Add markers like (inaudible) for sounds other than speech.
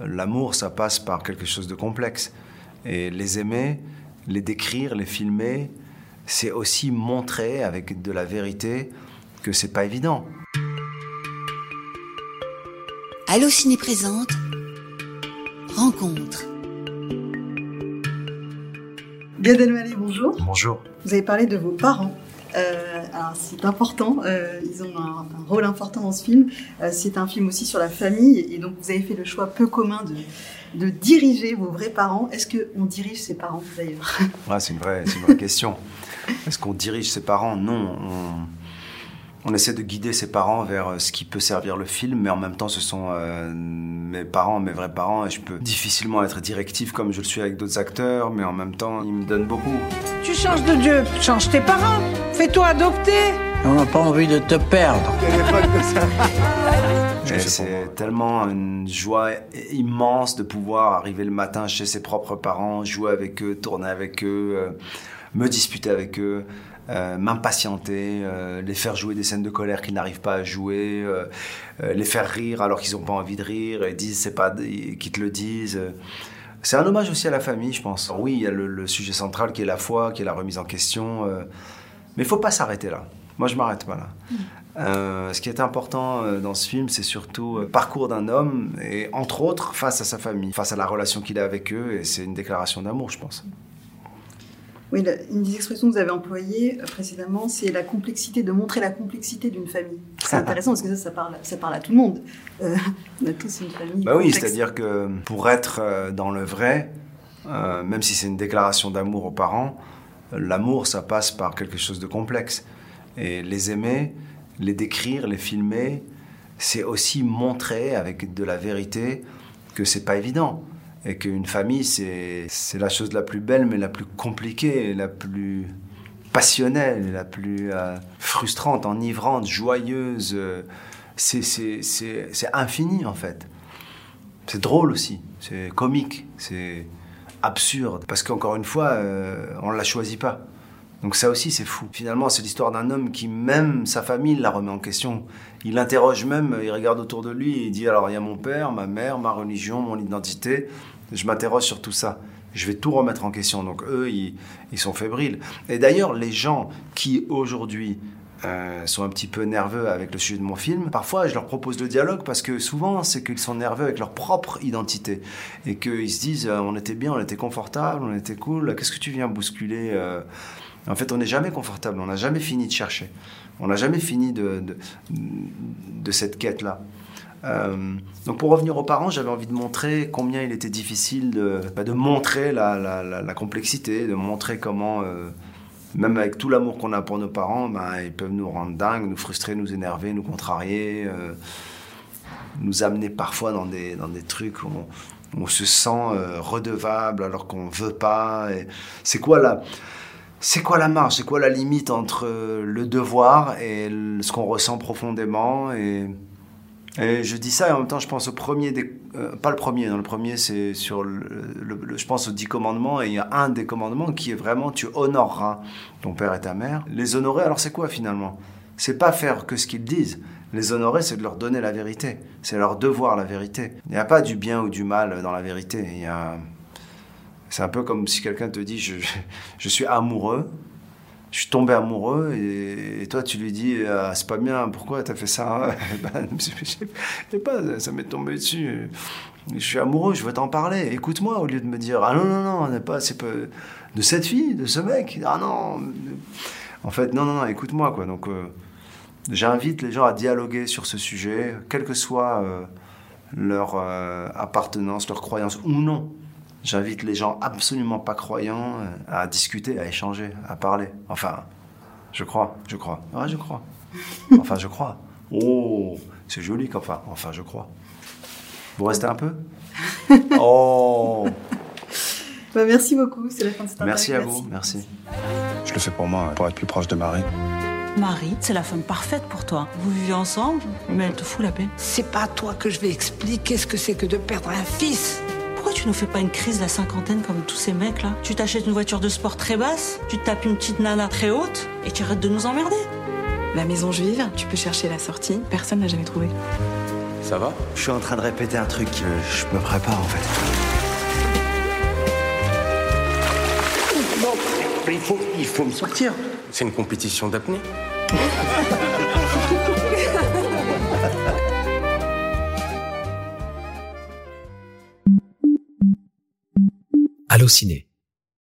L'amour, ça passe par quelque chose de complexe. Et les aimer, les décrire, les filmer, c'est aussi montrer avec de la vérité que c'est pas évident. Allo Ciné présente Rencontre. Gad Elmaleh, bonjour. Bonjour. Vous avez parlé de vos parents. Euh, alors c'est important, euh, ils ont un, rôle important dans ce film. Euh, c'est un film aussi sur la famille et donc vous avez fait le choix peu commun de, diriger vos vrais parents. Est-ce qu'on dirige ses parents d'ailleurs? (laughs) Ouais, C'est une, vraie, une vraie question. Est-ce qu'on dirige ses parents? Non. On, essaie de guider ses parents vers ce qui peut servir le film, mais en même temps ce sont mes parents, mes vrais parents, et je peux difficilement être directif comme je le suis avec d'autres acteurs, mais en même temps ils me donnent beaucoup. Tu changes de Dieu, change tes parents, fais-toi adopter. On n'a pas envie de te perdre. C'est tellement une joie immense de pouvoir arriver le matin chez ses propres parents, jouer avec eux, tourner avec eux, euh, me disputer avec eux. Euh, m'impatienter, euh, les faire jouer des scènes de colère qu'ils n'arrivent pas à jouer, euh, les faire rire alors qu'ils n'ont pas envie de rire, et disent c'est pas qu'ils te le disent. C'est un hommage aussi à la famille, je pense. Oui, il y a le, le, sujet central qui est la foi, qui est la remise en question, mais il faut pas s'arrêter là. Moi, je m'arrête pas là. Euh, ce qui est important dans ce film, c'est surtout le parcours d'un homme, et entre autres face à sa famille, face à la relation qu'il a avec eux, et c'est une déclaration d'amour, je pense. Oui, la, une des expressions que vous avez employées précédemment, c'est la complexité, de montrer la complexité d'une famille. C'est intéressant parce que ça, ça parle, ça parle à tout le monde. Euh, (laughs) on a tous une famille. Bah oui, c'est-à-dire que pour être dans le vrai, euh, même si c'est une déclaration d'amour aux parents, l'amour, ça passe par quelque chose de complexe. Et les aimer, les décrire, les filmer, c'est aussi montrer avec de la vérité que c'est pas évident et qu'une famille, c'est la chose la plus belle, mais la plus compliquée, la plus passionnelle, la plus euh, frustrante, enivrante, joyeuse. C'est infini, en fait. C'est drôle aussi, c'est comique, c'est absurde, parce qu'encore une fois, euh, on ne la choisit pas. Donc ça aussi, c'est fou. Finalement, c'est l'histoire d'un homme qui, même sa famille, la remet en question. Il l'interroge même, il regarde autour de lui et il dit, alors il y a mon père, ma mère, ma religion, mon identité. Je m'interroge sur tout ça. Je vais tout remettre en question. Donc eux, ils, ils sont fébriles. Et d'ailleurs, les gens qui aujourd'hui euh, sont un petit peu nerveux avec le sujet de mon film, parfois je leur propose le dialogue parce que souvent c'est qu'ils sont nerveux avec leur propre identité et qu'ils se disent euh, on était bien, on était confortable, on était cool, qu'est-ce que tu viens bousculer euh... En fait, on n'est jamais confortable, on n'a jamais fini de chercher, on n'a jamais fini de, de, cette quête-là. Donc pour revenir aux parents, j'avais envie de montrer combien il était difficile de, bah, de montrer la, la, complexité, de montrer comment, même avec tout l'amour qu'on a pour nos parents, bah, ils peuvent nous rendre dingues, nous frustrer, nous énerver, nous contrarier, euh, nous amener parfois dans des, dans trucs où on, se sent euh, redevable alors qu'on veut pas. C'est quoi la c'est marge C'est quoi la limite entre le devoir et ce qu'on ressent profondément et, et, je dis ça et en même temps je pense au premier, des, euh, pas le premier, dans le premier c'est sur le, je pense aux dix commandements et il y a un des commandements qui est vraiment tu honoreras ton père et ta mère. Les honorer alors c'est quoi finalement? C'est pas faire que ce qu'ils disent. Les honorer c'est de leur donner la vérité. C'est leur devoir la vérité. Il n'y a pas du bien ou du mal dans la vérité. Il y a c'est un peu comme si quelqu'un te dit je, je, suis amoureux, je suis tombé amoureux et, toi tu lui dis ah, c'est pas bien, pourquoi t'as fait ça (laughs) ben, Je sais pas, ça m'est tombé dessus. Je suis amoureux, je veux t'en parler. Écoute-moi au lieu de me dire ah non non non, pas c'est pas de cette fille, de ce mec. Ah non. En fait non non non, écoute-moi quoi. Donc euh, j'invite les gens à dialoguer sur ce sujet, quelle que soit euh, leur euh, appartenance, leur croyance ou non. J'invite les gens absolument pas croyants à discuter, à échanger, à parler. Enfin, je crois, je crois. Ouais, je crois. (laughs) Enfin, je crois. Oh, c'est joli qu'enfin. Enfin, je crois. Vous restez un peu (laughs) Oh bah, Merci beaucoup, c'est la fin de cette Merci à vous, merci. Je le fais pour moi, pour être plus proche de Marie. Marie, c'est la femme parfaite pour toi. Vous vivez ensemble, mais elle te fout la paix. C'est pas à toi que je vais expliquer ce que c'est que de perdre un fils tu ne fais pas une crise de la cinquantaine comme tous ces mecs-là. Tu t'achètes une voiture de sport très basse, tu tapes une petite nana très haute et tu arrêtes de nous emmerder. La maison juive, tu peux chercher la sortie, personne n'a jamais trouvé. Ça va? Je suis en train de répéter un truc, que je me prépare en fait. Mais il faut, il faut me sortir. C'est une compétition d'apnée. (laughs) Allociné.